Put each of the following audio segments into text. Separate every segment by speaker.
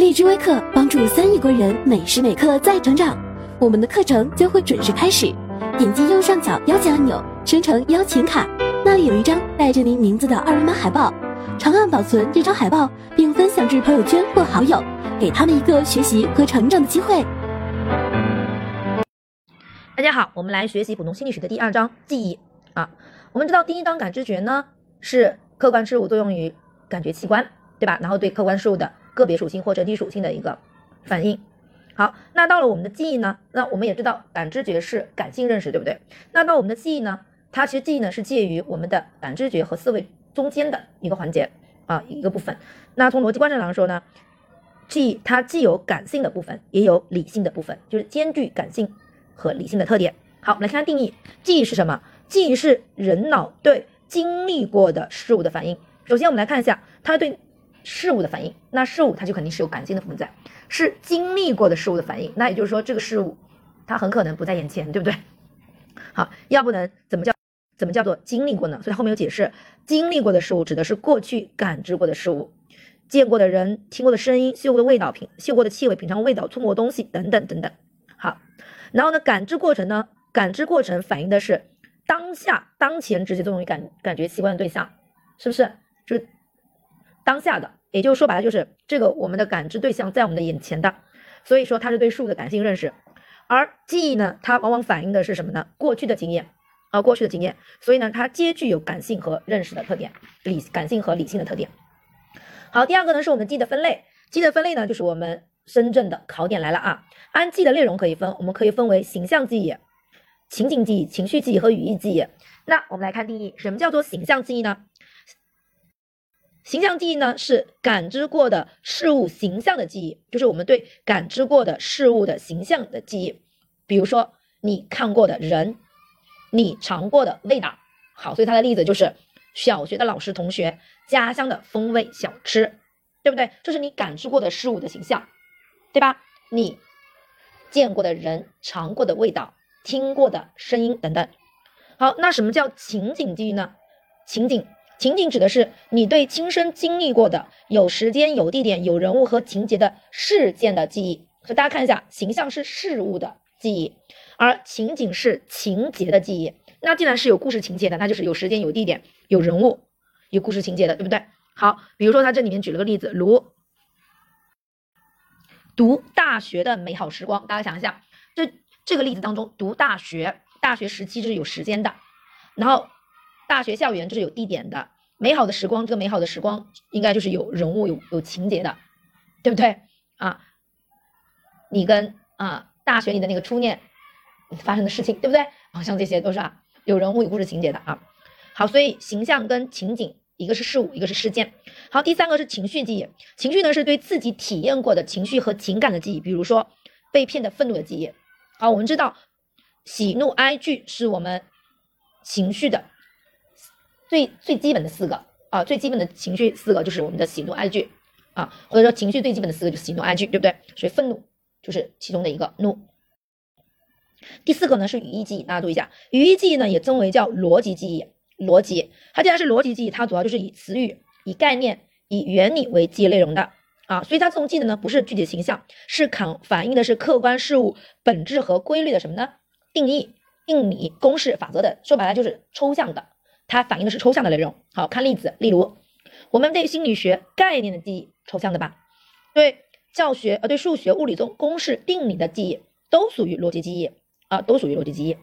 Speaker 1: 荔枝微课帮助三亿国人每时每刻在成长。我们的课程将会准时开始，点击右上角邀请按钮，生成邀请卡，那里有一张带着您名字的二维码海报，长按保存这张海报，并分享至朋友圈或好友，给他们一个学习和成长的机会。
Speaker 2: 大家好，我们来学习普通心理学的第二章记忆啊。我们知道第一章感知觉呢是客观事物作用于感觉器官，对吧？然后对客观事物的个别属性或整体属性的一个反应。好，那到了我们的记忆呢？那我们也知道感知觉是感性认识，对不对？那到我们的记忆呢？它其实记忆呢是介于我们的感知觉和思维中间的一个环节啊，一个部分。那从逻辑观上来说呢，记忆它既有感性的部分，也有理性的部分，就是兼具感性和理性的特点。好，我们来看看定义，记忆是什么？记忆是人脑对经历过的事物的反应。首先我们来看一下它对事物的反应，那事物它就肯定是有感性的部分在。是经历过的事物的反应，那也就是说，这个事物它很可能不在眼前，对不对？好，要不能怎么叫怎么叫做经历过呢？所以后面有解释，经历过的事物指的是过去感知过的事物，见过的人、听过的声音、嗅过的味道、品嗅过的气味、品尝味道、触摸东西等等等等。好，然后呢，感知过程呢？感知过程反映的是当下、当前直接作用于感感觉器官的对象，是不是？就是当下的。也就是说白了，就是这个我们的感知对象在我们的眼前的，所以说它是对事物的感性认识，而记忆呢，它往往反映的是什么呢？过去的经验啊，过去的经验，所以呢，它皆具有感性和认识的特点，理感性和理性的特点。好，第二个呢是我们记忆的分类，记忆的分类呢就是我们深圳的考点来了啊。按记的内容可以分，我们可以分为形象记忆、情景记忆、情绪记忆和语义记忆。那我们来看定义，什么叫做形象记忆呢？形象记忆呢，是感知过的事物形象的记忆，就是我们对感知过的事物的形象的记忆。比如说，你看过的人，你尝过的味道。好，所以它的例子就是小学的老师、同学，家乡的风味小吃，对不对？这是你感知过的事物的形象，对吧？你见过的人、尝过的味道、听过的声音等等。好，那什么叫情景记忆呢？情景。情景指的是你对亲身经历过的有时间、有地点、有人物和情节的事件的记忆。所以大家看一下，形象是事物的记忆，而情景是情节的记忆。那既然是有故事情节的，那就是有时间、有地点、有人物、有故事情节的，对不对？好，比如说他这里面举了个例子，如读大学的美好时光。大家想一下，这这个例子当中，读大学，大学时期就是有时间的，然后。大学校园就是有地点的，美好的时光，这个美好的时光应该就是有人物、有有情节的，对不对啊？你跟啊大学里的那个初恋发生的事情，对不对？好像这些都是啊有人物、有故事情节的啊。好，所以形象跟情景，一个是事物，一个是事件。好，第三个是情绪记忆，情绪呢是对自己体验过的情绪和情感的记忆，比如说被骗的愤怒的记忆。好，我们知道喜怒哀惧是我们情绪的。最最基本的四个啊，最基本的情绪四个就是我们的喜怒哀惧啊，或者说情绪最基本的四个就是喜怒哀惧，对不对？所以愤怒就是其中的一个怒。第四个呢是语义记忆，大家注意一下，语义记忆呢也称为叫逻辑记忆，逻辑它既然是逻辑记忆，它主要就是以词语、以概念、以原理为记忆内容的啊，所以它这种记的呢不是具体的形象，是反反映的是客观事物本质和规律的什么呢？定义、定理、公式、法则等，说白了就是抽象的。它反映的是抽象的内容。好看例子，例如我们对心理学概念的记忆，抽象的吧？对教学呃，对数学、物理中公式、定理的记忆，都属于逻辑记忆啊，都属于逻辑记忆。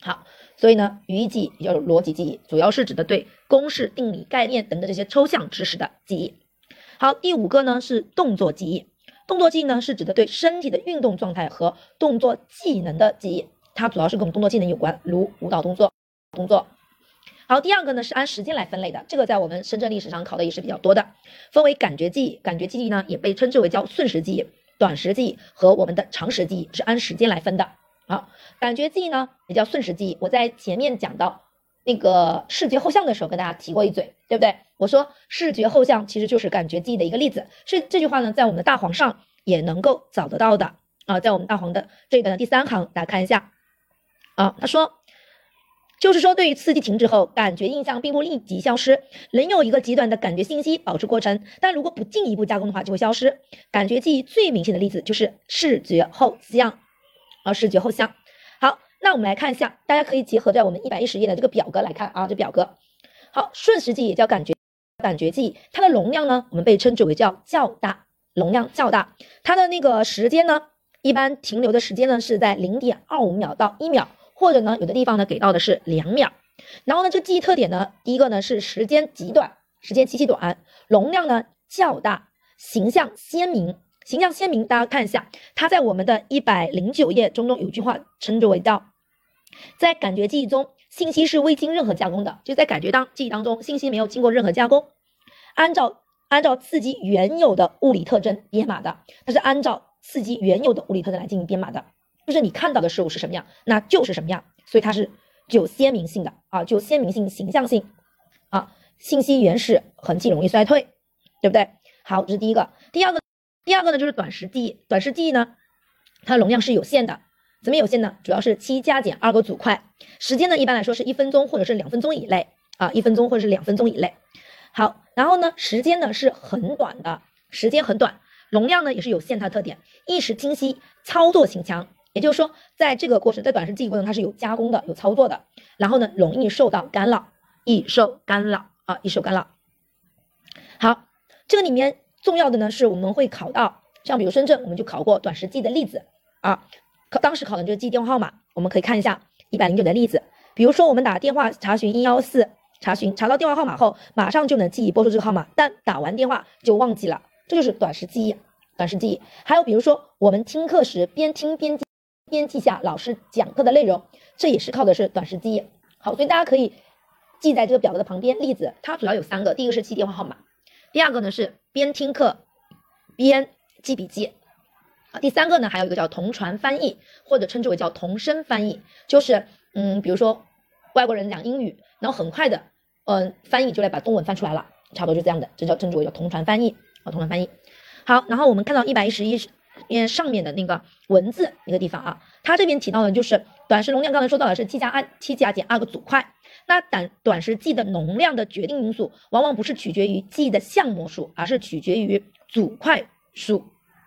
Speaker 2: 好，所以呢，语义记忆也叫逻辑记忆，主要是指的对公式、定理、概念等等这些抽象知识的记忆。好，第五个呢是动作记忆，动作记忆呢是指的对身体的运动状态和动作技能的记忆，它主要是跟我们动作技能有关，如舞蹈动作、动作。好，第二个呢是按时间来分类的，这个在我们深圳历史上考的也是比较多的，分为感觉记忆，感觉记忆呢也被称之为叫瞬时记忆、短时记忆和我们的长时记忆，是按时间来分的。好，感觉记忆呢也叫瞬时记忆，我在前面讲到那个视觉后像的时候跟大家提过一嘴，对不对？我说视觉后像其实就是感觉记忆的一个例子，是这句话呢在我们的大黄上也能够找得到的啊，在我们大黄的这个的第三行，大家看一下啊，他说。就是说，对于刺激停止后，感觉印象并不立即消失，仍有一个极短的感觉信息保持过程。但如果不进一步加工的话，就会消失。感觉记忆最明显的例子就是视觉后像，啊，视觉后像。好，那我们来看一下，大家可以结合在我们一百一十页的这个表格来看啊，这表格。好，瞬时记忆也叫感觉感觉记忆，它的容量呢，我们被称之为叫较大，容量较大。它的那个时间呢，一般停留的时间呢是在零点二五秒到一秒。或者呢，有的地方呢给到的是两秒，然后呢，这记忆特点呢，第一个呢是时间极短，时间极其短，容量呢较大，形象鲜明，形象鲜明。大家看一下，它在我们的一百零九页中中有句话称之为叫，在感觉记忆中，信息是未经任何加工的，就在感觉当记忆当中，信息没有经过任何加工，按照按照刺激原有的物理特征编码的，它是按照刺激原有的物理特征来进行编码的。就是你看到的事物是什么样，那就是什么样，所以它是具有鲜明性的啊，具有鲜明性、形象性啊。信息原始，痕迹容易衰退，对不对？好，这是第一个。第二个，第二个呢就是短时记忆。短时记忆呢，它的容量是有限的，怎么有限呢？主要是七加减二个组块，时间呢一般来说是一分钟或者是两分钟以内啊，一分钟或者是两分钟以内。好，然后呢，时间呢是很短的，时间很短，容量呢也是有限，它的特点，意识清晰，操作性强。也就是说，在这个过程，在短时记忆过程，它是有加工的、有操作的，然后呢，容易受到干扰，易受干扰啊，易受干扰。好，这个里面重要的呢，是我们会考到，像比如深圳，我们就考过短时记忆的例子啊，考当时考的就是记电话号码，我们可以看一下一百零九的例子，比如说我们打电话查询一幺四，查询查到电话号码后，马上就能记忆拨出这个号码，但打完电话就忘记了，这就是短时记忆，短时记忆。还有比如说我们听课时边听边记边记下老师讲课的内容，这也是靠的是短时记忆。好，所以大家可以记在这个表格的旁边。例子它主要有三个，第一个是记电话号码，第二个呢是边听课边记笔记，啊，第三个呢还有一个叫同传翻译，或者称之为叫同声翻译，就是嗯，比如说外国人讲英语，然后很快的嗯翻译就来把中文翻出来了，差不多就这样的，这叫称之为叫同传翻译啊，同传翻译。好，然后我们看到一百一十一。因上面的那个文字那个地方啊，它这边提到的就是短时容量，刚才说到的是七加二七加减二个组块。那短短时记的容量的决定因素，往往不是取决于记的项目数，而是取决于组块数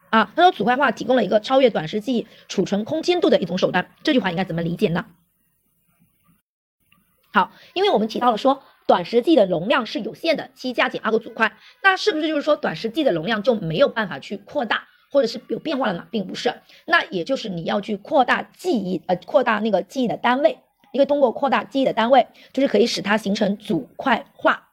Speaker 2: 啊。他说组块化提供了一个超越短时记忆储存空间度的一种手段。这句话应该怎么理解呢？好，因为我们提到了说短时记的容量是有限的，七加减二个组块，那是不是就是说短时记的容量就没有办法去扩大？或者是有变化了呢，并不是，那也就是你要去扩大记忆，呃，扩大那个记忆的单位，因为通过扩大记忆的单位，就是可以使它形成组块化，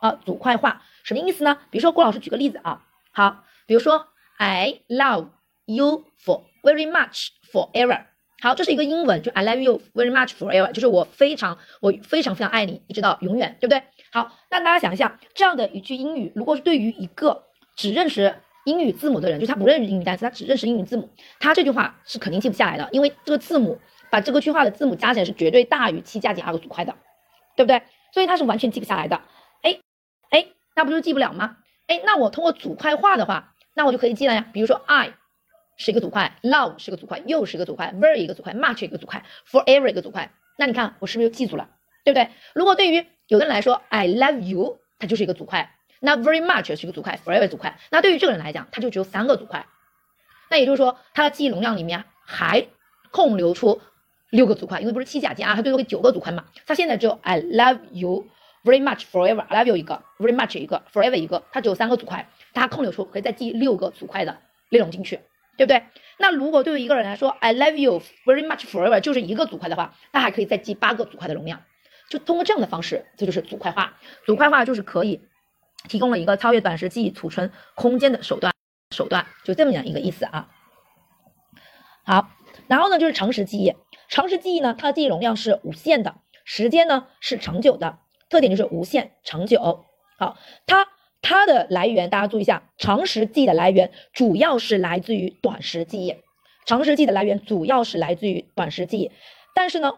Speaker 2: 啊，组块化。什么意思呢？比如说郭老师举个例子啊，好，比如说 I love you for very much forever，好，这是一个英文，就 I love you very much forever，就是我非常我非常非常爱你，一直到永远，对不对？好，那大家想一下，这样的一句英语，如果是对于一个只认识英语字母的人，就他不认识英语单词，他只认识英语字母，他这句话是肯定记不下来的，因为这个字母把这个句话的字母加起来是绝对大于七加减二个组块的，对不对？所以他是完全记不下来的。哎哎，那不就记不了吗？哎，那我通过组块化的话，那我就可以记了呀。比如说，I 是一个组块，love 是个组块，又是一个组块，very 一个组块，much 一个组块，forever 一个组块。那你看我是不是就记住了？对不对？如果对于有的人来说，I love you，它就是一个组块。那 very much 是一个组块，forever 组块。那对于这个人来讲，他就只有三个组块。那也就是说，他的记忆容量里面还空留出六个组块，因为不是七加减啊，他最多给九个组块嘛。他现在只有 I love you very much forever，I love you 一个，very much 一个，forever 一个，他只有三个组块，他空留出可以再记六个组块的内容进去，对不对？那如果对于一个人来说，I love you very much forever 就是一个组块的话，他还可以再记八个组块的容量。就通过这样的方式，这就是组块化。组块化就是可以。提供了一个超越短时记忆储存空间的手段，手段就这么样一个意思啊。好，然后呢就是长时记忆，长时记忆呢它的记忆容量是无限的，时间呢是长久的，特点就是无限长久。好，它它的来源大家注意一下，长时记忆的来源主要是来自于短时记忆，长时记忆的来源主要是来自于短时记忆，但是呢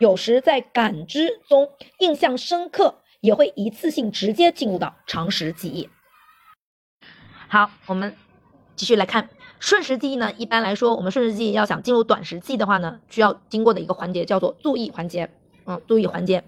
Speaker 2: 有时在感知中印象深刻。也会一次性直接进入到长时记忆。好，我们继续来看瞬时记忆呢。一般来说，我们瞬时记忆要想进入短时记忆的话呢，需要经过的一个环节叫做注意环节。嗯，注意环节。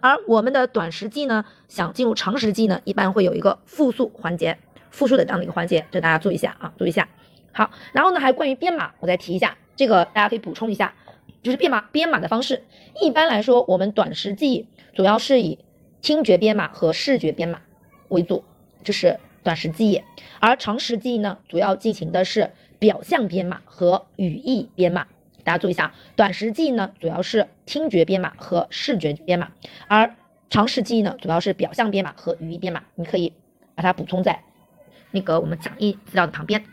Speaker 2: 而我们的短时记呢，想进入长时记呢，一般会有一个复述环节，复述的这样的一个环节，这大家注意一下啊，注意一下。好，然后呢，还关于编码，我再提一下，这个大家可以补充一下，就是编码编码的方式。一般来说，我们短时记忆主要是以听觉编码和视觉编码为主，这是短时记忆。而长时记忆呢，主要进行的是表象编码和语义编码。大家注意一下，短时记忆呢主要是听觉编码和视觉编码，而长时记忆呢主要是表象编码和语义编码。你可以把它补充在那个我们讲义资料的旁边。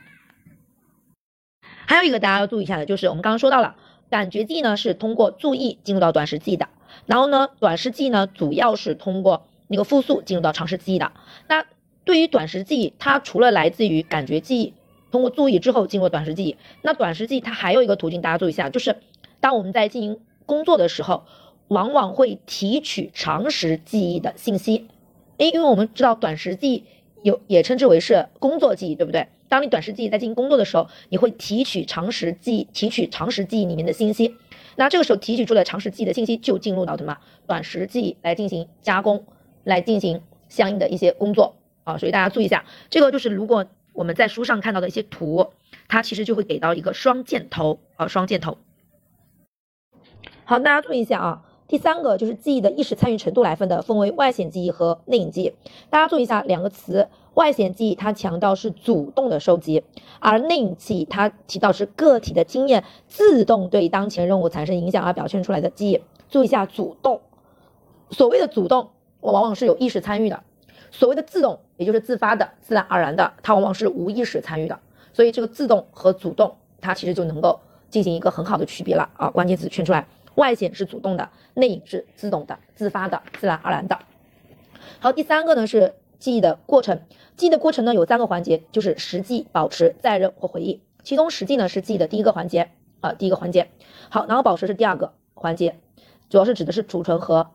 Speaker 2: 还有一个大家要注意一下的，就是我们刚刚说到了，感觉记忆呢是通过注意进入到短时记忆的，然后呢，短时记忆呢主要是通过那个复述进入到长时记忆的。那对于短时记忆，它除了来自于感觉记忆。通过注意之后进入短时记忆，那短时记忆它还有一个途径，大家注意一下，就是当我们在进行工作的时候，往往会提取长时记忆的信息。诶，因为我们知道短时记忆有也称之为是工作记忆，对不对？当你短时记忆在进行工作的时候，你会提取长时记忆，提取长时记忆里面的信息。那这个时候提取出来长时记忆的信息，就进入到什么短时记忆来进行加工，来进行相应的一些工作啊。所以大家注意一下，这个就是如果。我们在书上看到的一些图，它其实就会给到一个双箭头啊，双箭头。好，大家注意一下啊。第三个就是记忆的意识参与程度来分的，分为外显记忆和内隐记忆。大家注意一下两个词，外显记忆它强调是主动的收集，而内隐记忆它提到是个体的经验自动对当前任务产生影响而表现出来的记忆。注意一下主动，所谓的主动，往往是有意识参与的。所谓的自动，也就是自发的、自然而然的，它往往是无意识参与的。所以这个自动和主动，它其实就能够进行一个很好的区别了啊！关键词圈出来，外显是主动的，内隐是自动的、自发的、自然而然的。好，第三个呢是记忆的过程。记忆的过程呢有三个环节，就是实际、保持、再认或回忆。其中实际呢是记忆的第一个环节啊，第一个环节。好，然后保持是第二个环节，主要是指的是储存和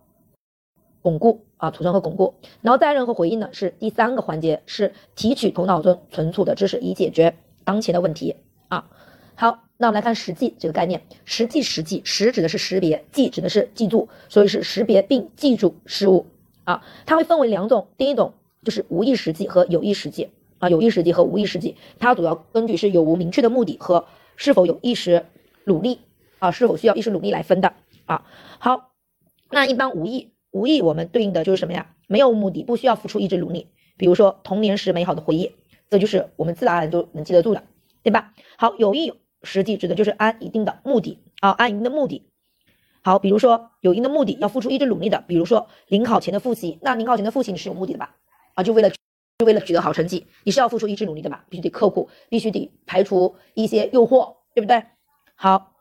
Speaker 2: 巩固。啊，储存和巩固，然后再认和回忆呢是第三个环节，是提取头脑中存储的知识以解决当前的问题啊。好，那我们来看实际这个概念，实际实际实指的是识别，记指的是记住，所以是识别并记住事物啊。它会分为两种，第一种就是无意识记和有意识记啊，有意识记和无意识记，它主要根据是有无明确的目的和是否有意识努力啊，是否需要意识努力来分的啊。好，那一般无意。无意，我们对应的就是什么呀？没有目的，不需要付出意志努力。比如说童年时美好的回忆，这就是我们自然而然就能记得住的，对吧？好，有意实际指的就是按一定的目的啊，按一定的目的。好，比如说有一定的目的要付出意志努力的，比如说临考前的复习，那临考前的复习你是有目的的吧？啊，就为了就为了取得好成绩，你是要付出意志努力的嘛？必须得刻苦，必须得排除一些诱惑，对不对？好。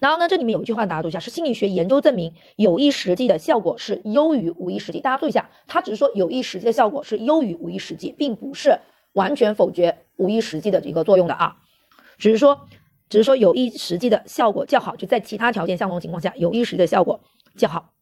Speaker 2: 然后呢，这里面有一句话，大家读一下，是心理学研究证明有意识记的效果是优于无意识记。大家注意一下，它只是说有意识记的效果是优于无意识记，并不是完全否决无意识记的这个作用的啊，只是说，只是说有意识记的效果较好，就在其他条件相同情况下，有意识记的效果较好。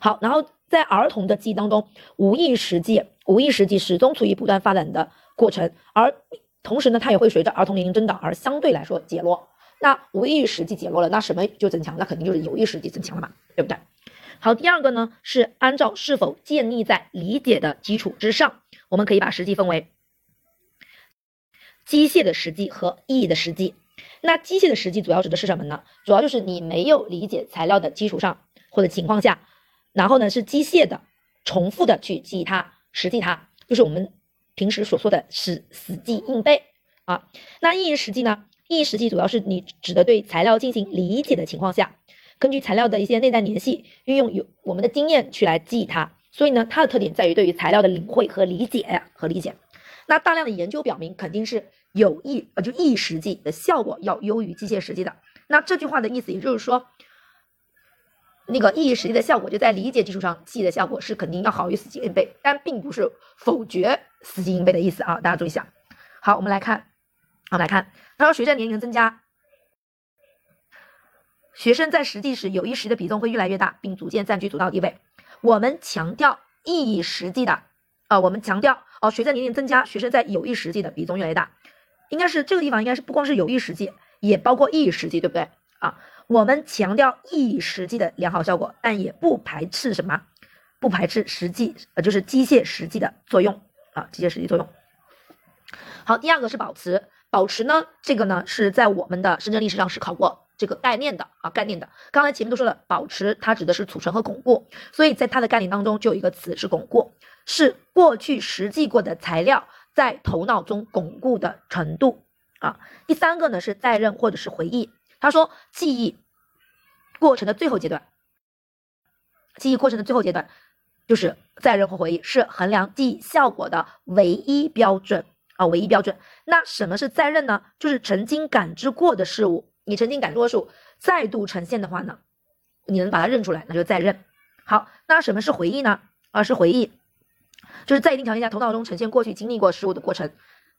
Speaker 2: 好，然后在儿童的记忆当中，无意识记，无意识记始终处于不断发展的过程，而同时呢，它也会随着儿童年龄增长而相对来说减弱。那无意识记减弱了，那什么就增强？那肯定就是有意识记增强了嘛，对不对？好，第二个呢是按照是否建立在理解的基础之上，我们可以把实际分为机械的实际和意义的实际。那机械的实际主要指的是什么呢？主要就是你没有理解材料的基础上或者情况下，然后呢是机械的、重复的去记忆它、实际它，就是我们平时所说的死死记硬背啊。那意义实际呢？意义实际主要是你指的对材料进行理解的情况下，根据材料的一些内在联系，运用有我们的经验去来记忆它。所以呢，它的特点在于对于材料的领会和理解和理解。那大量的研究表明，肯定是有意呃就意义实际的效果要优于机械实际的。那这句话的意思也就是说，那个意义实际的效果就在理解基础上记忆的效果是肯定要好于死记硬背，但并不是否决死记硬背的意思啊，大家注意一下。好，我们来看。我们，来看，他说，随着年龄的增加，学生在实际时有意识的比重会越来越大，并逐渐占据主导地位。我们强调意义实际的，啊，我们强调哦，随着年龄增加，学生在有意实际的比重越来越大，应该是这个地方应该是不光是有意实际，也包括意义实际，对不对？啊，我们强调意义实际的良好效果，但也不排斥什么，不排斥实际，呃，就是机械实际的作用啊，机械实际作用。好，第二个是保持，保持呢，这个呢是在我们的深圳历史上是考过这个概念的啊，概念的。刚才前面都说了，保持它指的是储存和巩固，所以在它的概念当中就有一个词是巩固，是过去实际过的材料在头脑中巩固的程度啊。第三个呢是在任或者是回忆，他说记忆过程的最后阶段，记忆过程的最后阶段就是在任或回忆，是衡量记忆效果的唯一标准。啊，唯一标准。那什么是在任呢？就是曾经感知过的事物，你曾经感知过的事物再度呈现的话呢，你能把它认出来，那就在任。好，那什么是回忆呢？啊，是回忆，就是在一定条件下头脑中呈现过去经历过事物的过程。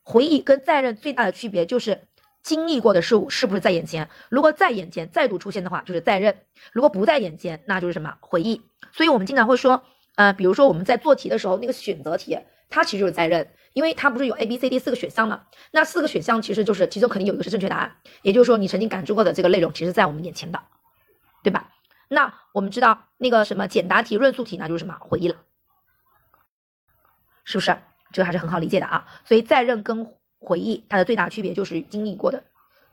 Speaker 2: 回忆跟在任最大的区别就是经历过的事物是不是在眼前。如果在眼前再度出现的话，就是在任；如果不在眼前，那就是什么回忆。所以我们经常会说，呃，比如说我们在做题的时候，那个选择题，它其实就是在任。因为它不是有 A、B、C、D 四个选项吗？那四个选项其实就是其中肯定有一个是正确答案，也就是说你曾经感知过的这个内容，其实在我们眼前的，对吧？那我们知道那个什么简答题、论述题，那就是什么回忆了，是不是？这个还是很好理解的啊。所以在任跟回忆它的最大区别就是经历过的、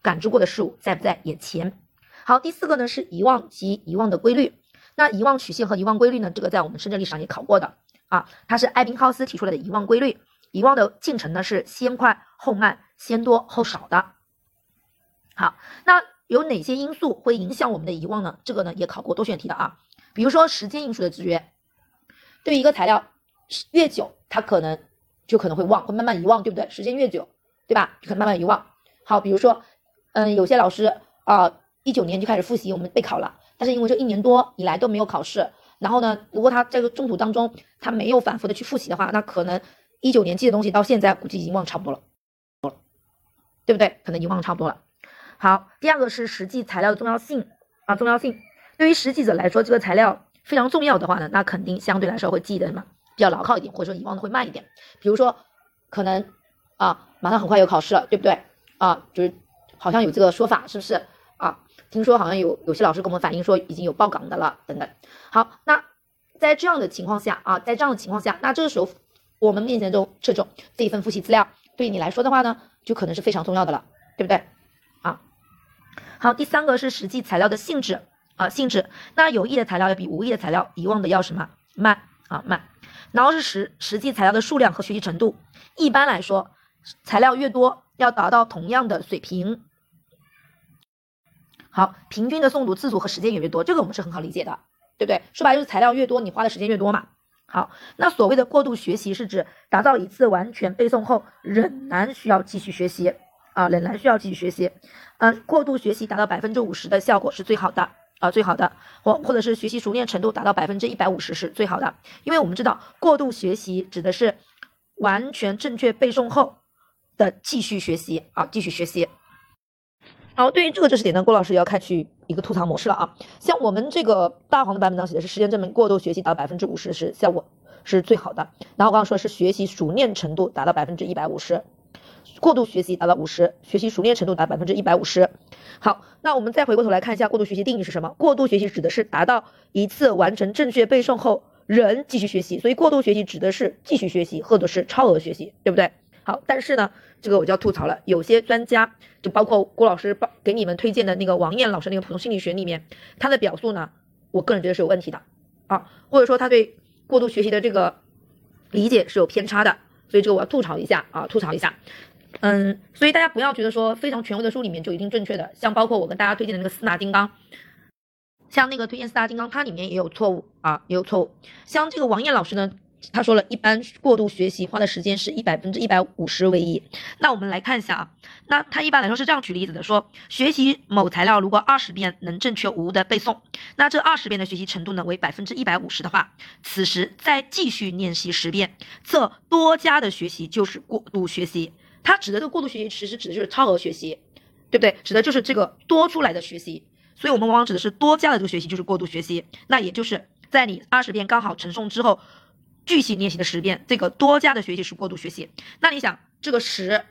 Speaker 2: 感知过的事物在不在眼前。好，第四个呢是遗忘及遗忘的规律。那遗忘曲线和遗忘规律呢，这个在我们深圳历史上也考过的啊，它是艾宾浩斯提出来的遗忘规律。遗忘的进程呢是先快后慢，先多后少的。好，那有哪些因素会影响我们的遗忘呢？这个呢也考过多选题的啊。比如说时间因素的制约，对于一个材料越久，它可能就可能会忘，会慢慢遗忘，对不对？时间越久，对吧？可能慢慢遗忘。好，比如说，嗯，有些老师啊，一九年就开始复习我们备考了，但是因为这一年多以来都没有考试，然后呢，如果他这个中途当中他没有反复的去复习的话，那可能。一九年记的东西到现在估计已经忘差不多了，对不对？可能已经忘差不多了。好，第二个是实际材料的重要性啊，重要性。对于实际者来说，这个材料非常重要的话呢，那肯定相对来说会记得什么比较牢靠一点，或者说遗忘的会慢一点。比如说，可能啊，马上很快有考试了，对不对？啊，就是好像有这个说法，是不是啊？听说好像有有些老师跟我们反映说已经有报岗的了，等等。好，那在这样的情况下啊，在这样的情况下，那这个时候。我们面前中这种这一份复习资料，对你来说的话呢，就可能是非常重要的了，对不对？啊，好，第三个是实际材料的性质啊，性质。那有益的材料要比无益的材料遗忘的要什么慢啊慢。然后是实实际材料的数量和学习程度。一般来说，材料越多，要达到同样的水平。好，平均的诵读次数和时间也越多，这个我们是很好理解的，对不对？说白就是材料越多，你花的时间越多嘛。好，那所谓的过度学习是指达到一次完全背诵后，仍然需要继续学习啊，仍然需要继续学习。嗯，过度学习达到百分之五十的效果是最好的啊，最好的，或或者是学习熟练程度达到百分之一百五十是最好的。因为我们知道，过度学习指的是完全正确背诵后的继续学习啊，继续学习。好，对于这个知识点呢，郭老师要开启一个吐槽模式了啊。像我们这个大黄的版本当写的是时间证明过度学习达到百分之五十是效果是最好的。然后我刚刚说的是学习熟练程度达到百分之一百五十，过度学习达到五十，学习熟练程度达百分之一百五十。好，那我们再回过头来看一下过度学习定义是什么？过度学习指的是达到一次完成正确背诵后仍继续学习，所以过度学习指的是继续学习或者是超额学习，对不对？好，但是呢，这个我就要吐槽了。有些专家，就包括郭老师帮给你们推荐的那个王艳老师那个普通心理学里面，他的表述呢，我个人觉得是有问题的啊，或者说他对过度学习的这个理解是有偏差的，所以这个我要吐槽一下啊，吐槽一下。嗯，所以大家不要觉得说非常权威的书里面就一定正确的，像包括我跟大家推荐的那个四大金刚，像那个推荐四大金刚，它里面也有错误啊，也有错误。像这个王艳老师呢。他说了一般过度学习花的时间是一百分之一百五十为一。那我们来看一下啊，那他一般来说是这样举例子的，说学习某材料如果二十遍能正确无误的背诵，那这二十遍的学习程度呢为百分之一百五十的话，此时再继续练习十遍，这多加的学习就是过度学习。他指的这个过度学习，其实指的就是超额学习，对不对？指的就是这个多出来的学习。所以我们往往指的是多加的这个学习就是过度学习。那也就是在你二十遍刚好承诵之后。继续练习的十遍，这个多加的学习是过度学习。那你想，这个十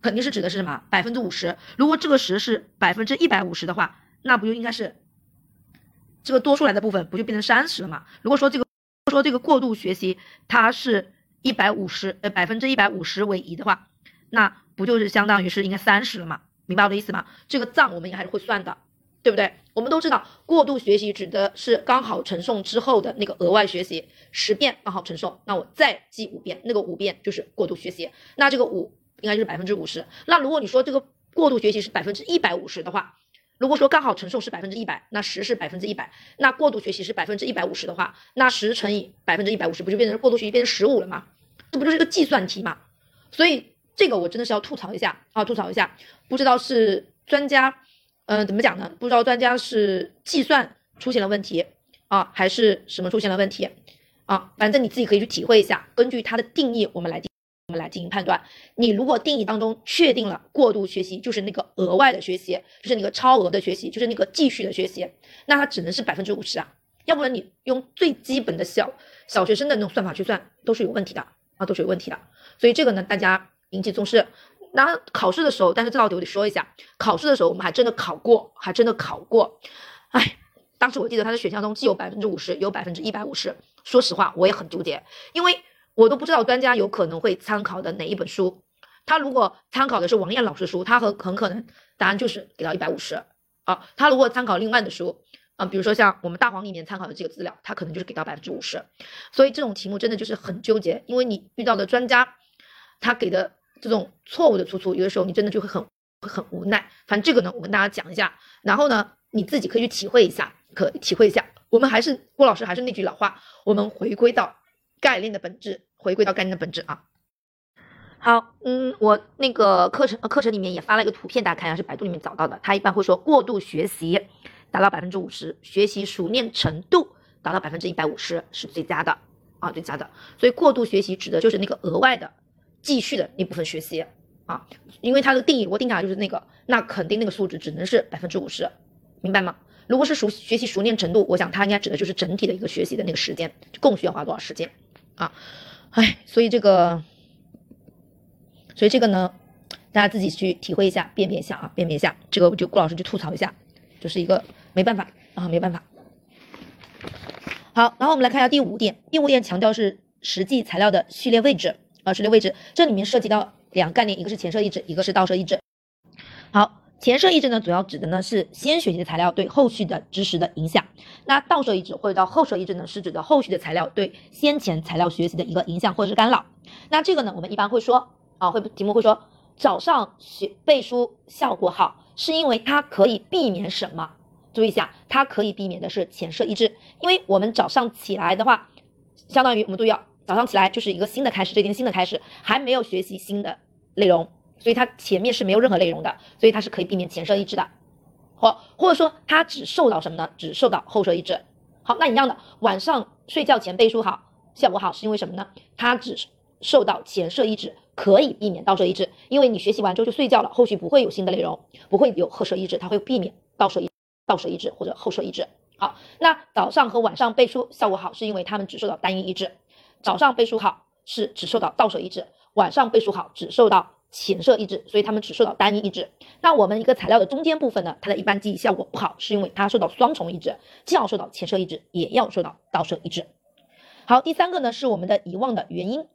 Speaker 2: 肯定是指的是什么？百分之五十。如果这个十是百分之一百五十的话，那不就应该是这个多出来的部分不就变成三十了吗？如果说这个说这个过度学习它是一百五十呃百分之一百五十为宜的话，那不就是相当于是应该三十了吗？明白我的意思吗？这个账我们也还是会算的，对不对？我们都知道过度学习指的是刚好承诵之后的那个额外学习，十遍刚好承诵，那我再记五遍，那个五遍就是过度学习，那这个五应该就是百分之五十。那如果你说这个过度学习是百分之一百五十的话，如果说刚好承受是百分之一百，那十是百分之一百，那过度学习是百分之一百五十的话，那十乘以百分之一百五十，不就变成过度学习变成十五了吗？这不就是一个计算题嘛？所以这个我真的是要吐槽一下啊，吐槽一下，不知道是专家，嗯，怎么讲呢？不知道专家是计算出现了问题啊，还是什么出现了问题啊？反正你自己可以去体会一下，根据它的定义，我们来。我们来进行判断，你如果定义当中确定了过度学习就是那个额外的学习，就是那个超额的学习，就是那个继续的学习，那它只能是百分之五十啊，要不然你用最基本的小小学生的那种算法去算都是有问题的啊，都是有问题的。所以这个呢，大家引起重视。那考试的时候，但是这道题我得说一下，考试的时候我们还真的考过，还真的考过。哎，当时我记得它的选项中既有百分之五十，有百分之一百五十。说实话，我也很纠结，因为。我都不知道专家有可能会参考的哪一本书，他如果参考的是王艳老师书，他很很可能答案就是给到一百五十啊。他如果参考另外的书啊，比如说像我们大黄里面参考的这个资料，他可能就是给到百分之五十。所以这种题目真的就是很纠结，因为你遇到的专家他给的这种错误的出处，有的时候你真的就会很很无奈。反正这个呢，我跟大家讲一下，然后呢，你自己可以去体会一下，可体会一下。我们还是郭老师还是那句老话，我们回归到概念的本质。回归到概念的本质啊。好，嗯，我那个课程课程里面也发了一个图片，大家看一下，是百度里面找到的。它一般会说过度学习达到百分之五十，学习熟练程度达到百分之一百五十是最佳的啊，最佳的。所以过度学习指的就是那个额外的继续的那部分学习啊，因为它的定义我定下来就是那个，那肯定那个数值只能是百分之五十，明白吗？如果是熟学习熟练程度，我想它应该指的就是整体的一个学习的那个时间，共需要花多少时间啊？哎，所以这个，所以这个呢，大家自己去体会一下，辨别一下啊，辨别一下。这个我就顾老师就吐槽一下，就是一个没办法啊，没办法。好，然后我们来看一下第五点，第五点强调是实际材料的序列位置啊，序列位置，这里面涉及到两个概念，一个是前设抑制，一个是倒设抑制。好。前设抑制呢，主要指的呢是先学习的材料对后续的知识的影响。那倒设意志或者叫后设抑制呢，是指的后续的材料对先前材料学习的一个影响或者是干扰。那这个呢，我们一般会说啊，会题目会说早上学背书效果好，是因为它可以避免什么？注意一下，它可以避免的是前设抑制，因为我们早上起来的话，相当于我们注意啊，早上起来就是一个新的开始，这一天新的开始，还没有学习新的内容。所以它前面是没有任何内容的，所以它是可以避免前设抑制的，或或者说它只受到什么呢？只受到后设抑制。好，那一样的，晚上睡觉前背书好，效果好是因为什么呢？它只受到前设抑制，可以避免倒设抑制，因为你学习完之后就睡觉了，后续不会有新的内容，不会有后设抑制，它会避免倒设抑倒设抑制或者后设抑制。好，那早上和晚上背书效果好，是因为他们只受到单一抑制，早上背书好是只受到倒设抑制，晚上背书好只受到。前设抑制，所以他们只受到单一抑制。那我们一个材料的中间部分呢，它的一般记忆效果不好，是因为它受到双重抑制，既要受到前设抑制，也要受到倒设抑制。好，第三个呢是我们的遗忘的原因，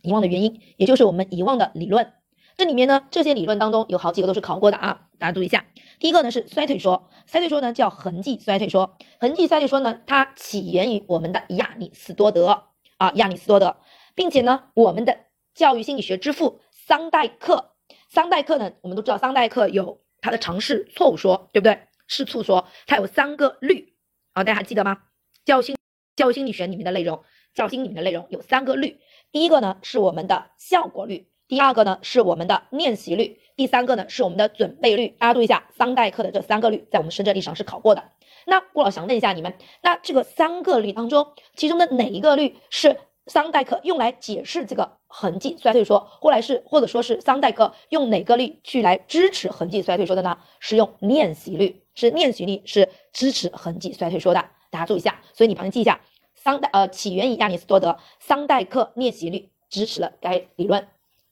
Speaker 2: 遗忘的原因，也就是我们遗忘的理论。这里面呢，这些理论当中有好几个都是考过的啊，大家注意一下。第一个呢是衰退说，衰退说呢叫痕迹衰退说，痕迹衰退说呢，它起源于我们的亚里士多德啊，亚里士多德，并且呢，我们的教育心理学之父。桑代克，桑代克呢？我们都知道桑代克有他的尝试错误说，对不对？试错说，它有三个律啊，大家还记得吗？教心教育心理学里面的内容，教心里面的内容有三个律。第一个呢是我们的效果律，第二个呢是我们的练习律，第三个呢是我们的准备律。大家注意一下，桑代克的这三个律在我们深圳历史上是考过的。那郭老想问一下你们，那这个三个律当中，其中的哪一个律是？桑代克用来解释这个痕迹衰退说，或来是或者说是桑代克用哪个律去来支持痕迹衰退说的呢？是用练习律，是练习律是支持痕迹衰退说的。大家注意一下，所以你旁边记一下，桑代呃起源于亚里士多德，桑代克练习律支持了该理论。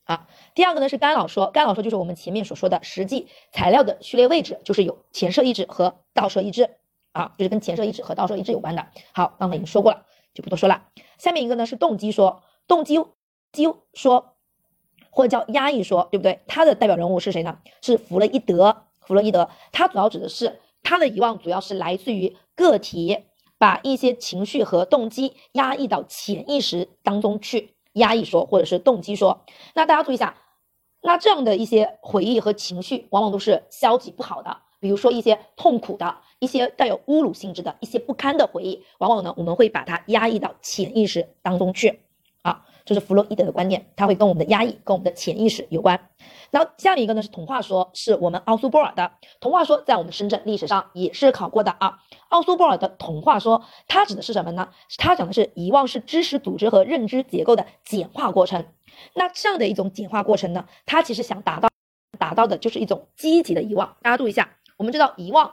Speaker 2: 啊。第二个呢是干扰说，干扰说就是我们前面所说的实际材料的序列位置，就是有前摄抑制和倒摄抑制啊，就是跟前摄抑制和倒摄一致有关的。好，刚才已经说过了，就不多说了。下面一个呢是动机说，动机机说或者叫压抑说，对不对？它的代表人物是谁呢？是弗洛伊德。弗洛伊德，他主要指的是他的遗忘主要是来自于个体把一些情绪和动机压抑到潜意识当中去，压抑说或者是动机说。那大家注意一下，那这样的一些回忆和情绪往往都是消极不好的，比如说一些痛苦的、一些带有侮辱性质的一些不堪的回忆，往往呢我们会把它压抑到潜意识当中去。啊，这是弗洛伊德的观点，它会跟我们的压抑、跟我们的潜意识有关。然后下面一个呢是童话说，是我们奥苏波尔的童话说，在我们深圳历史上也是考过的啊。奥苏波尔的童话说，它指的是什么呢？它讲的是遗忘是知识组织和认知结构的简化过程。那这样的一种简化过程呢，它其实想达到达到的就是一种积极的遗忘。大家注意一下，我们知道遗忘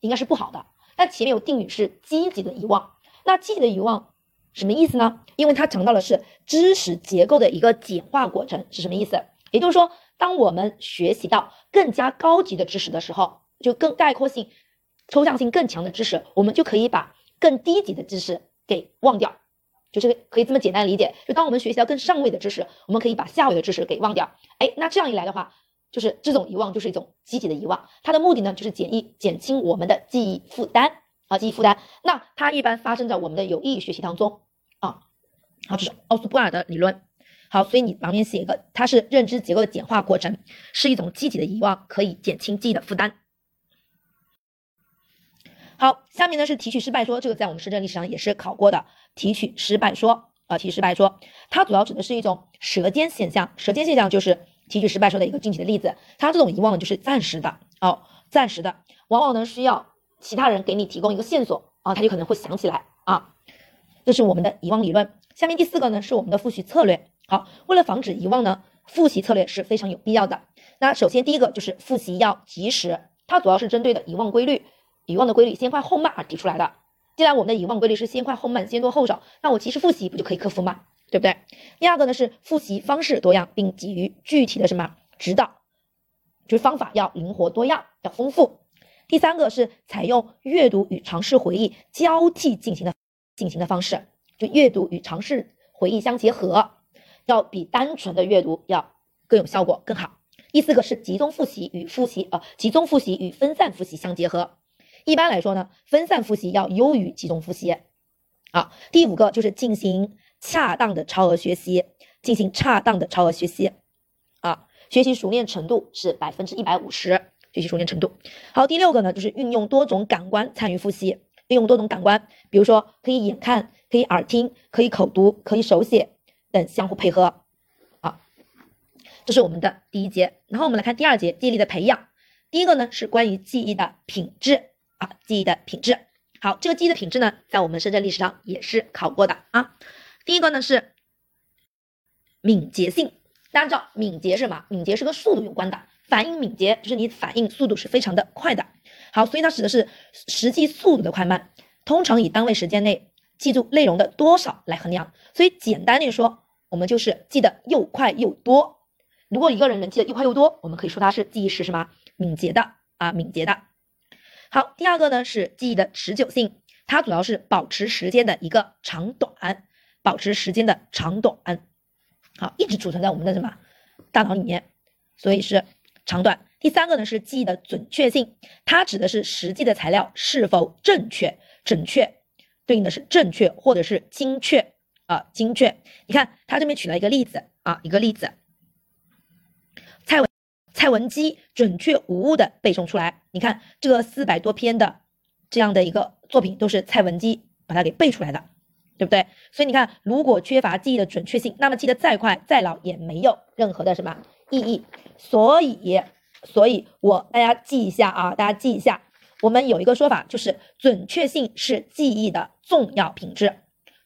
Speaker 2: 应该是不好的，那前面有定语是积极的遗忘，那积极的遗忘。什么意思呢？因为它强调的是知识结构的一个简化过程，是什么意思？也就是说，当我们学习到更加高级的知识的时候，就更概括性、抽象性更强的知识，我们就可以把更低级的知识给忘掉，就是可以这么简单理解。就当我们学习到更上位的知识，我们可以把下位的知识给忘掉。哎，那这样一来的话，就是这种遗忘就是一种积极的遗忘，它的目的呢就是减易减轻我们的记忆负担啊，记忆负担。那它一般发生在我们的有意义学习当中。啊，好，这是奥苏布尔的理论。好，所以你旁边写一个，它是认知结构的简化过程，是一种积极的遗忘，可以减轻记忆的负担。好，下面呢是提取失败说，这个在我们深圳历史上也是考过的。提取失败说啊，提取失败说，它主要指的是一种舌尖现象。舌尖现象就是提取失败说的一个具体的例子。它这种遗忘呢就是暂时的哦，暂时的，往往呢需要其他人给你提供一个线索啊，他就可能会想起来啊。这是我们的遗忘理论。下面第四个呢是我们的复习策略。好，为了防止遗忘呢，复习策略是非常有必要的。那首先第一个就是复习要及时，它主要是针对的遗忘规律、遗忘的规律先快后慢而提出来的。既然我们的遗忘规律是先快后慢、先多后少，那我及时复习不就可以克服吗？对不对？第二个呢是复习方式多样，并给予具体的什么指导，就是方法要灵活多样，要丰富。第三个是采用阅读与尝试回忆交替进行的。进行的方式，就阅读与尝试回忆相结合，要比单纯的阅读要更有效果更好。第四个是集中复习与复习，呃，集中复习与分散复习相结合。一般来说呢，分散复习要优于集中复习。好，第五个就是进行恰当的超额学习，进行恰当的超额学习。啊，学习熟练程度是百分之一百五十，学习熟练程度。好，第六个呢就是运用多种感官参与复习。运用多种感官，比如说可以眼看，可以耳听，可以口读，可以手写等相互配合。啊，这是我们的第一节。然后我们来看第二节，记忆力的培养。第一个呢是关于记忆的品质啊，记忆的品质。好，这个记忆的品质呢，在我们深圳历史上也是考过的啊。第一个呢是敏捷性，大家知道敏捷是什么？敏捷是跟速度有关的，反应敏捷就是你反应速度是非常的快的。好，所以它指的是实际速度的快慢，通常以单位时间内记住内容的多少来衡量。所以简单点说，我们就是记得又快又多。如果一个人能记得又快又多，我们可以说他是记忆是什么敏捷的啊，敏捷的。好，第二个呢是记忆的持久性，它主要是保持时间的一个长短，保持时间的长短。好，一直储存在我们的什么大脑里面，所以是长短。第三个呢是记忆的准确性，它指的是实际的材料是否正确、准确，对应的是正确或者是精确啊，精确。你看他这边举了一个例子啊，一个例子，蔡文蔡文姬准确无误的背诵出来。你看这个四百多篇的这样的一个作品，都是蔡文姬把它给背出来的，对不对？所以你看，如果缺乏记忆的准确性，那么记得再快再牢也没有任何的什么意义。所以。所以，我大家记一下啊，大家记一下，我们有一个说法，就是准确性是记忆的重要品质。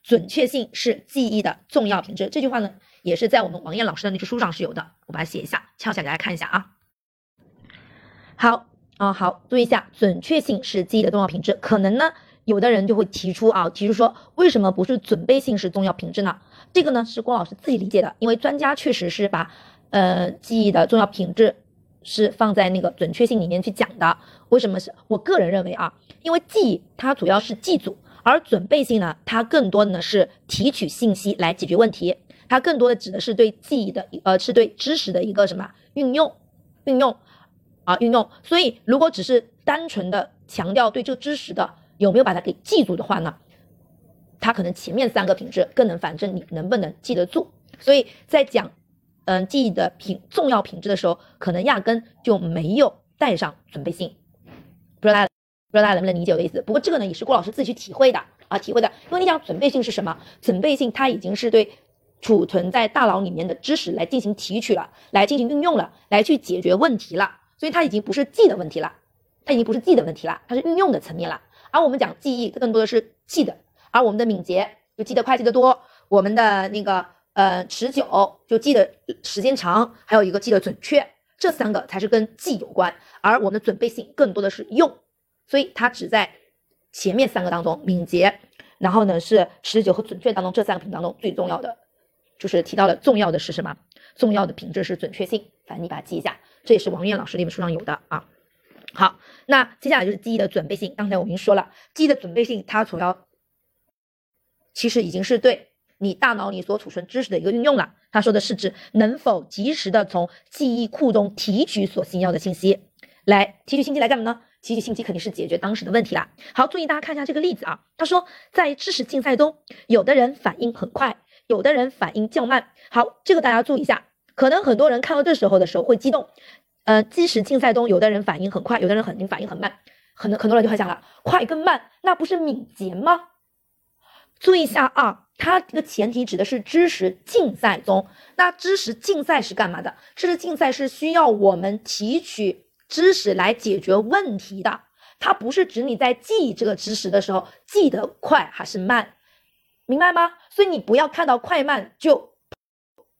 Speaker 2: 准确性是记忆的重要品质。这句话呢，也是在我们王艳老师的那个书上是有的。我把它写一下，敲一下给大家看一下啊。好啊，好，注意一下，准确性是记忆的重要品质。可能呢，有的人就会提出啊，提出说，为什么不是准备性是重要品质呢？这个呢，是郭老师自己理解的，因为专家确实是把。呃，记忆的重要品质是放在那个准确性里面去讲的。为什么是我个人认为啊？因为记忆它主要是记住，而准备性呢，它更多的呢是提取信息来解决问题。它更多的指的是对记忆的，呃，是对知识的一个什么运用，运用啊，运用。所以如果只是单纯的强调对这个知识的有没有把它给记住的话呢，它可能前面三个品质更能反证你能不能记得住。所以在讲，嗯，记忆的品重要品质的时候，可能压根就没有带上准备性。不知道大家不知道大家能不能理解我的意思？不过这个呢也是郭老师自己去体会的啊，体会的。因为你讲准备性是什么？准备性它已经是对。储存在大脑里面的知识来进行提取了，来进行运用了，来去解决问题了，所以它已经不是记的问题了，它已经不是记的问题了，它是运用的层面了。而我们讲记忆，它更多的是记的，而我们的敏捷就记得快，记得多，我们的那个呃持久就记得时间长，还有一个记得准确，这三个才是跟记有关。而我们的准备性更多的是用，所以它只在前面三个当中，敏捷，然后呢是持久和准确当中这三个品当中最重要的。就是提到了重要的是什么？重要的品质是准确性，反正你把它记一下，这也是王艳老师那本书上有的啊。好，那接下来就是记忆的准备性。刚才我已经说了，记忆的准备性，它主要其实已经是对你大脑里所储存知识的一个运用了。他说的是指能否及时的从记忆库中提取所需要的信息，来提取信息来干嘛呢？提取信息肯定是解决当时的问题啦。好，注意大家看一下这个例子啊。他说，在知识竞赛中，有的人反应很快。有的人反应较慢，好，这个大家注意一下，可能很多人看到这时候的时候会激动，呃，知识竞赛中，有的人反应很快，有的人肯定反应很慢，很多很多人就会想了，快跟慢，那不是敏捷吗？注意一下啊，它这个前提指的是知识竞赛中，那知识竞赛是干嘛的？知识竞赛是需要我们提取知识来解决问题的，它不是指你在记这个知识的时候记得快还是慢。明白吗？所以你不要看到快慢就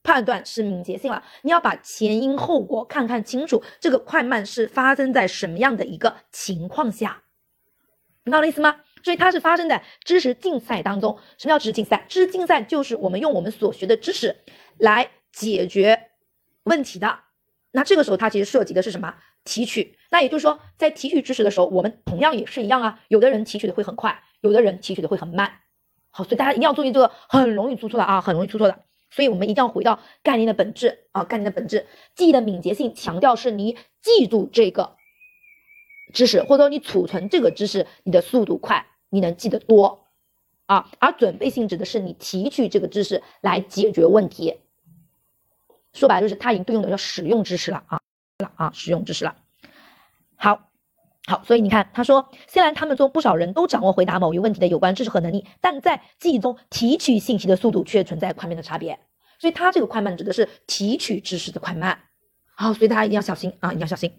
Speaker 2: 判断是敏捷性了，你要把前因后果看看清楚，这个快慢是发生在什么样的一个情况下，明白我的意思吗？所以它是发生在知识竞赛当中。什么叫知识竞赛？知识竞赛就是我们用我们所学的知识来解决问题的。那这个时候它其实涉及的是什么？提取。那也就是说，在提取知识的时候，我们同样也是一样啊。有的人提取的会很快，有的人提取的会很慢。好，所以大家一定要注意这个，很容易出错的啊，很容易出错的。所以我们一定要回到概念的本质啊，概念的本质，记忆的敏捷性强调是你记住这个知识，或者说你储存这个知识，你的速度快，你能记得多啊。而准备性指的是你提取这个知识来解决问题，说白了就是它已经对应的叫使用知识了啊，了啊，使用知识了。好。好，所以你看，他说，虽然他们中不少人都掌握回答某一问题的有关知识和能力，但在记忆中提取信息的速度却存在快慢的差别。所以他这个快慢指的是提取知识的快慢。好，所以大家一定要小心啊，一定要小心。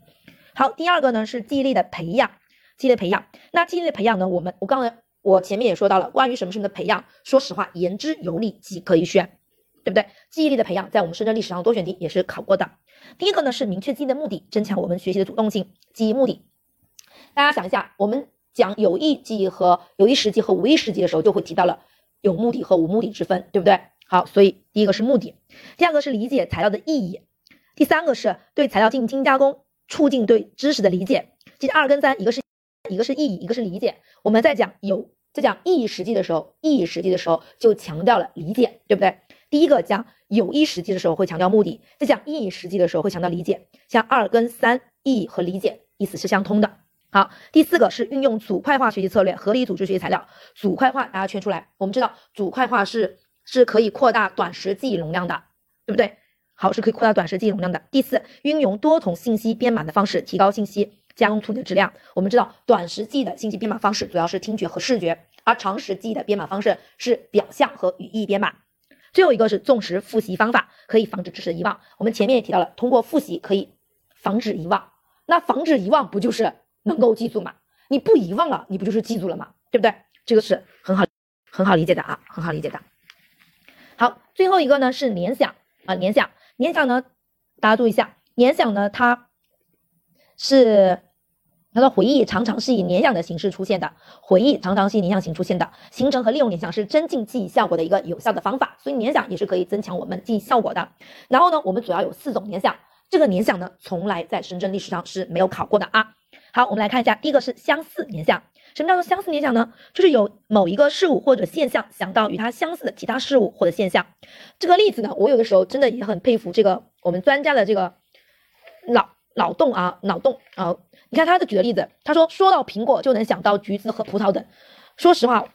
Speaker 2: 好，第二个呢是记忆力的培养，记忆力的培养。那记忆力的培养呢，我们我刚才我前面也说到了，关于什么什么的培养，说实话，言之有理即可以选，对不对？记忆力的培养，在我们深圳历史上多选题也是考过的。第一个呢是明确记忆的目的，增强我们学习的主动性。记忆目的。大家想一下，我们讲有意记忆和有意识记和无意识记的时候，就会提到了有目的和无目的之分，对不对？好，所以第一个是目的，第二个是理解材料的意义，第三个是对材料进行精加工，促进对知识的理解。其实二跟三，一个是一个是意义，一个是理解。我们在讲有在讲意义实际的时候，意义实际的时候就强调了理解，对不对？第一个讲有意实际的时候会强调目的，在讲意义实际的时候会强调理解。像二跟三，意义和理解意思是相通的。好，第四个是运用组块化学习策略，合理组织学习材料。组块化，大家圈出来。我们知道组块化是是可以扩大短时记忆容量的，对不对？好，是可以扩大短时记忆容量的。第四，运用多重信息编码的方式，提高信息加工处理的质量。我们知道短时记忆的信息编码方式主要是听觉和视觉，而长时记忆的编码方式是表象和语义编码。最后一个是重视复习方法，可以防止知识遗忘。我们前面也提到了，通过复习可以防止遗忘。那防止遗忘不就是？能够记住嘛？你不遗忘了，你不就是记住了吗？对不对？这个是很好很好理解的啊，很好理解的。好，最后一个呢是联想啊，联想，联想呢，大家注意一下，联想呢它是它的回忆常常是以联想的形式出现的，回忆常常是以联想型出现的，形成和利用联想是增进记忆效果的一个有效的方法，所以联想也是可以增强我们记忆效果的。然后呢，我们主要有四种联想，这个联想呢，从来在深圳历史上是没有考过的啊。好，我们来看一下，第一个是相似联想。什么叫做相似联想呢？就是有某一个事物或者现象想到与它相似的其他事物或者现象。这个例子呢，我有的时候真的也很佩服这个我们专家的这个脑脑洞啊，脑洞啊。你看他的举的例子，他说说到苹果就能想到橘子和葡萄等。说实话，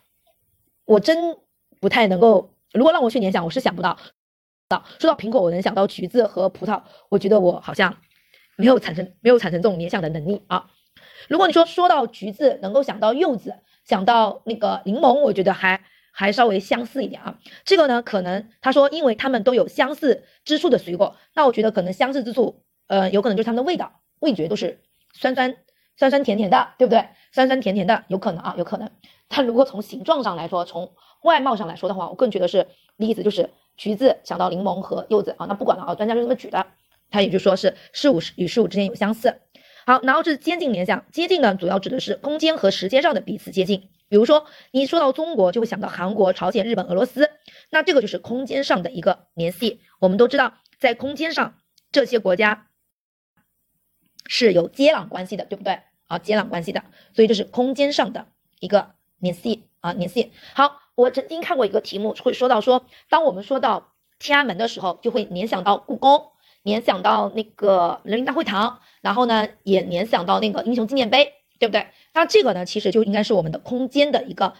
Speaker 2: 我真不太能够，如果让我去联想，我是想不到。到说到苹果，我能想到橘子和葡萄，我觉得我好像没有产生没有产生这种联想的能力啊。如果你说说到橘子能够想到柚子，想到那个柠檬，我觉得还还稍微相似一点啊。这个呢，可能他说因为他们都有相似之处的水果，那我觉得可能相似之处，呃，有可能就是它们的味道，味觉都是。酸酸酸酸甜甜的，对不对？酸酸甜甜的，有可能啊，有可能。但如果从形状上来说，从外貌上来说的话，我更觉得是例子就是橘子想到柠檬和柚子啊。那不管了啊，专家就这么举的，他也就说是事物与事物之间有相似。好，然后是接近联想，接近呢主要指的是空间和时间上的彼此接近。比如说你说到中国，就会想到韩国、朝鲜、日本、俄罗斯，那这个就是空间上的一个联系。我们都知道，在空间上这些国家。是有接壤关系的，对不对？啊，接壤关系的，所以这是空间上的一个联系啊，联系。好，我曾经看过一个题目，会说到说，当我们说到天安门的时候，就会联想到故宫，联想到那个人民大会堂，然后呢，也联想到那个英雄纪念碑，对不对？那这个呢，其实就应该是我们的空间的一个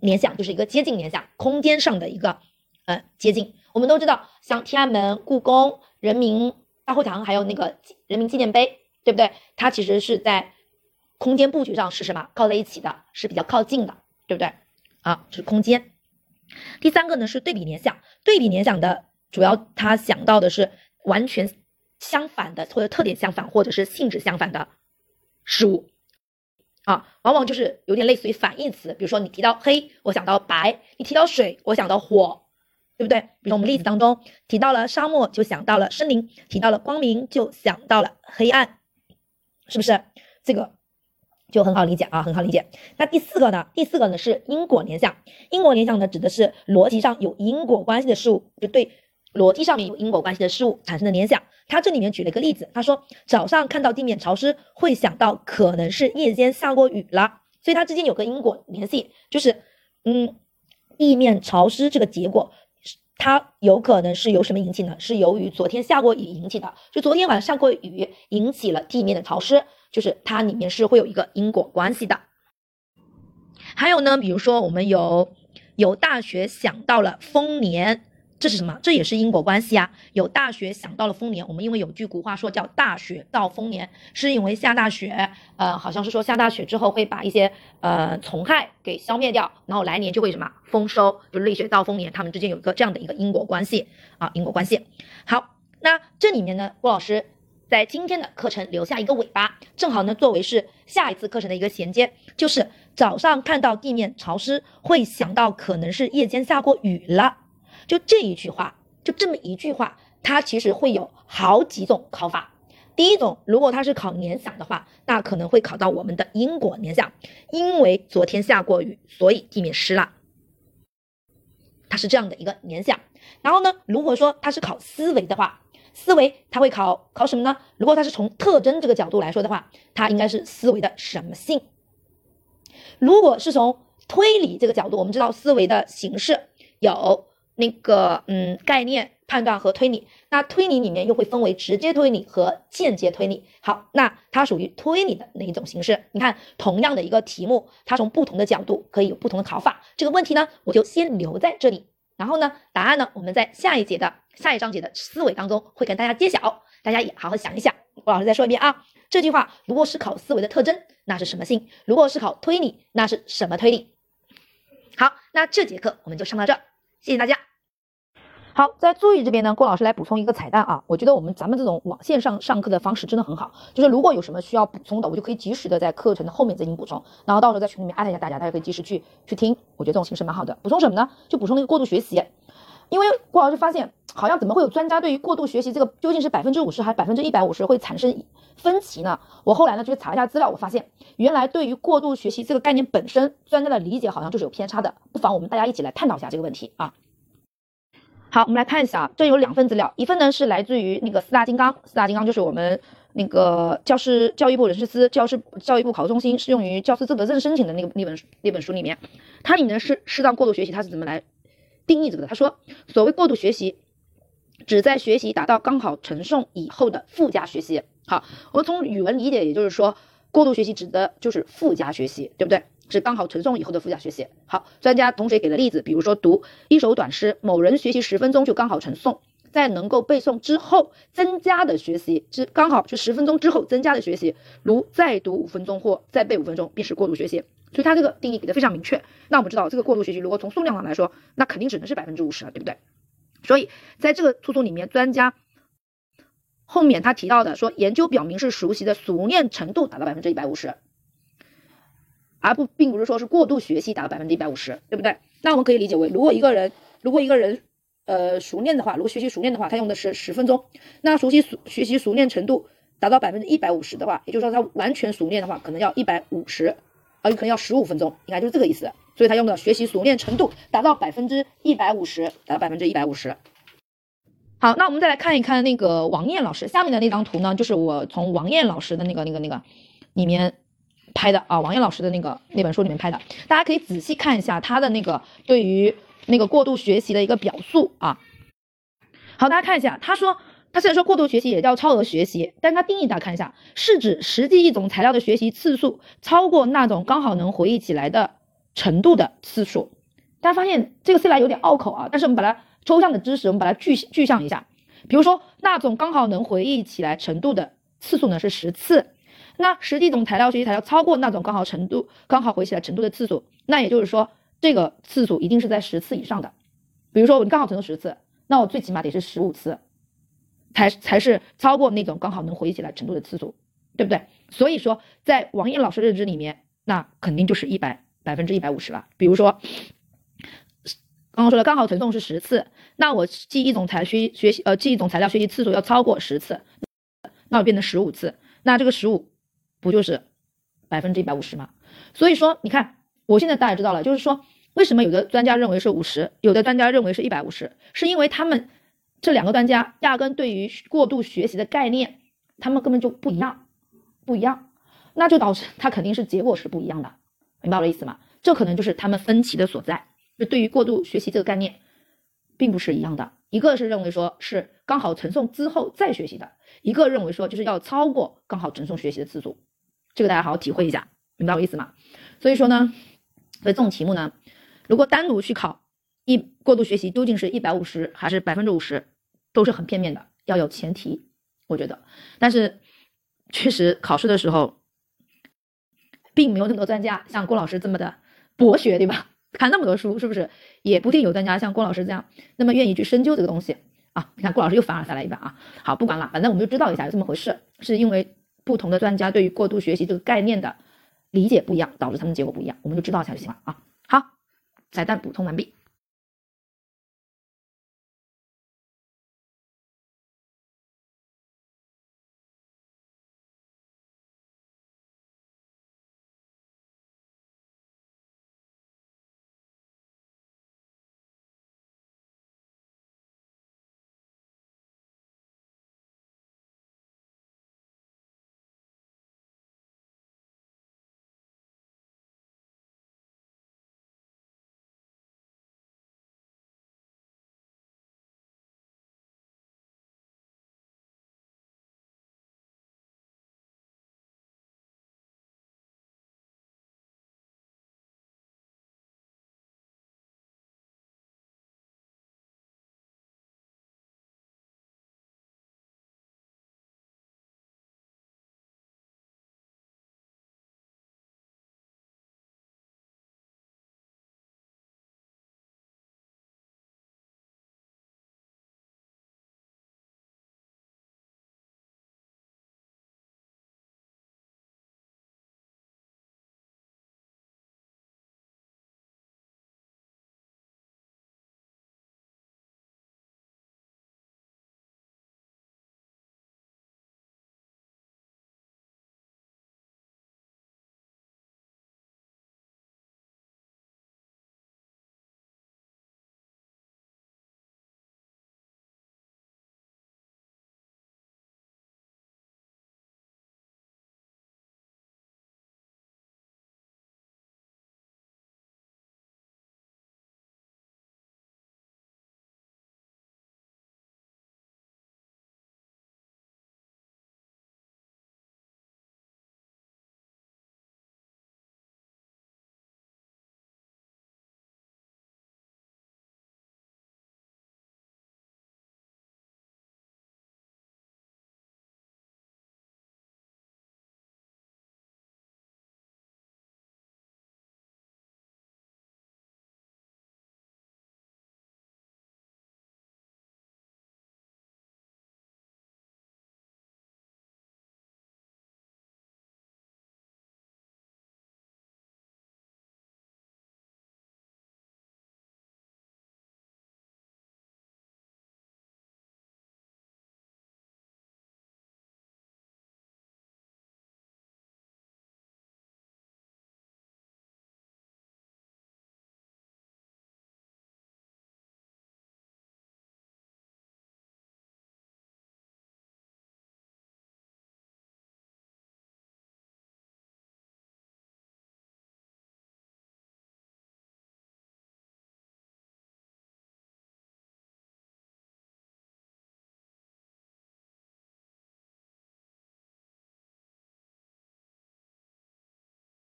Speaker 2: 联想，就是一个接近联想，空间上的一个呃接近。我们都知道，像天安门、故宫、人民。大会堂还有那个人民纪念碑，对不对？它其实是在空间布局上是什么？靠在一起的，是比较靠近的，对不对？啊，这是空间。第三个呢是对比联想，对比联想的主要他想到的是完全相反的，或者特点相反，或者是性质相反的事物啊，往往就是有点类似于反义词。比如说你提到黑，我想到白；你提到水，我想到火。对不对？比如我们例子当中提到了沙漠，就想到了森林；提到了光明，就想到了黑暗，是不是？这个就很好理解啊，很好理解。那第四个呢？第四个呢是因果联想。因果联想呢指的是逻辑上有因果关系的事物，就对逻辑上面有因果关系的事物产生的联想。他这里面举了一个例子，他说早上看到地面潮湿，会想到可能是夜间下过雨了，所以它之间有个因果联系，就是嗯，地面潮湿这个结果。它有可能是由什么引起呢？是由于昨天下过雨引起的。就昨天晚上过雨，引起了地面的潮湿，就是它里面是会有一个因果关系的。还有呢，比如说我们有有大雪想到了丰年。这是什么？这也是因果关系啊！有大雪想到了丰年，我们因为有句古话说叫“大雪到丰年”，是因为下大雪，呃，好像是说下大雪之后会把一些呃虫害给消灭掉，然后来年就会什么丰收，就瑞雪到丰年，他们之间有一个这样的一个因果关系啊，因果关系。好，那这里面呢，郭老师在今天的课程留下一个尾巴，正好呢作为是下一次课程的一个衔接，就是早上看到地面潮湿，会想到可能是夜间下过雨了。就这一句话，就这么一句话，它其实会有好几种考法。第一种，如果它是考联想的话，那可能会考到我们的因果联想，因为昨天下过雨，所以地面湿了，它是这样的一个联想。然后呢，如果说它是考思维的话，思维它会考考什么呢？如果它是从特征这个角度来说的话，它应该是思维的什么性？如果是从推理这个角度，我们知道思维的形式有。那个嗯，概念判断和推理，那推理里面又会分为直接推理和间接推理。好，那它属于推理的那一种形式。你看，同样的一个题目，它从不同的角度可以有不同的考法。这个问题呢，我就先留在这里。然后呢，答案呢，我们在下一节的下一章节的思维当中会跟大家揭晓。大家也好好想一想。我老师再说一遍啊，这句话如果是考思维的特征，那是什么性？如果是考推理，那是什么推理？好，那这节课我们就上到这，谢谢大家。好，在注意这边呢，郭老师来补充一个彩蛋啊。我觉得我们咱们这种网线上上课的方式真的很好，就是如果有什么需要补充的，我就可以及时的在课程的后面进行补充，然后到时候在群里面艾特一下大家，大家可以及时去去听。我觉得这种形式蛮好的。补充什么呢？就补充那个过度学习，因为郭老师发现好像怎么会有专家对于过度学习这个究竟是百分之五十还是百分之一百五十会产生分歧呢？我后来呢就去查一下资料，我发现原来对于过度学习这个概念本身，专家的理解好像就是有偏差的。不妨我们大家一起来探讨一下这个问题啊。好，我们来看一下啊，这有两份资料，一份呢是来自于那个四大金刚，四大金刚就是我们那个教师教育部人事司、教师教育部考试中心适用于教师资格证申请的那个那本那本书里面，它里面是适当过度学习，它是怎么来定义这个的？他说，所谓过度学习，只在学习达到刚好承受以后的附加学习。好，我们从语文理解，也就是说，过度学习指的就是附加学习，对不对？是刚好承受以后的附加学习。好，专家同学给了例子，比如说读一首短诗，某人学习十分钟就刚好成诵，在能够背诵之后增加的学习，是刚好就十分钟之后增加的学习，如再读五分钟或再背五分钟，便是过度学习。所以它这个定义给的非常明确。那我们知道，这个过度学习如果从数量上来说，那肯定只能是百分之五十了，对不对？所以在这个诉讼里面，专家后面他提到的说，研究表明是熟悉的熟练程度达到百分之一百五十。而不并不是说是过度学习达到百分之一百五十，对不对？那我们可以理解为，如果一个人如果一个人呃熟练的话，如果学习熟练的话，他用的是十分钟，那熟悉熟学习熟练程度达到百分之一百五十的话，也就是说他完全熟练的话，可能要一百五十，啊，可能要十五分钟，应该就是这个意思。所以他用的学习熟练程度达到百分之一百五十，达到百分之一百五十。好，那我们再来看一看那个王艳老师下面的那张图呢，就是我从王艳老师的那个那个那个里面。拍的啊，王艳老师的那个那本书里面拍的，大家可以仔细看一下他的那个对于那个过度学习的一个表述啊。好，大家看一下，他说他虽然说过度学习也叫超额学习，但他定义大家看一下，是指实际一种材料的学习次数超过那种刚好能回忆起来的程度的次数。大家发现这个虽然有点拗口啊，但是我们把它抽象的知识，我们把它具具象一下，比如说那种刚好能回忆起来程度的次数呢是十次。那实际总材料学习材料超过那种刚好程度刚好回起来程度的次数，那也就是说这个次数一定是在十次以上的。比如说我刚好承受十次，那我最起码得是十五次，才才是超过那种刚好能回忆起来程度的次数，对不对？所以说在王艳老师认知里面，那肯定就是一百百分之一百五十了。比如说刚刚说的刚好承受是十次，那我记一种材学学习呃记一种材料学习次数要超过十次，那我变成十五次，那这个十五。不就是百分之一百五十吗？所以说，你看，我现在大家知道了，就是说，为什么有的专家认为是五十，有的专家认为是一百五十，是因为他们这两个专家压根对于过度学习的概念，他们根本就不一样，不一样，那就导致他肯定是结果是不一样的，明白我的意思吗？这可能就是他们分歧的所在，就对于过度学习这个概念，并不是一样的，一个是认为说是刚好承诵之后再学习的，一个认为说就是要超过刚好承诵学习的次数。这个大家好好体会一下，明白我意思吗？所以说呢，所以这种题目呢，如果单独去考一过度学习究竟是一百五十还是百分之五十，都是很片面的，要有前提，我觉得。但是确实考试的时候，并没有那么多专家像郭老师这么的博学，对吧？看那么多书，是不是？也不一定有专家像郭老师这样那么愿意去深究这个东西啊？你看郭老师又反尔再来一把啊！好，不管了，反正我们就知道一下有这么回事，是因为。不同的专家对于过度学习这个概念的理解不一样，导致他们结果不一样，我们就知道一下就行了啊。好，彩蛋补充完毕。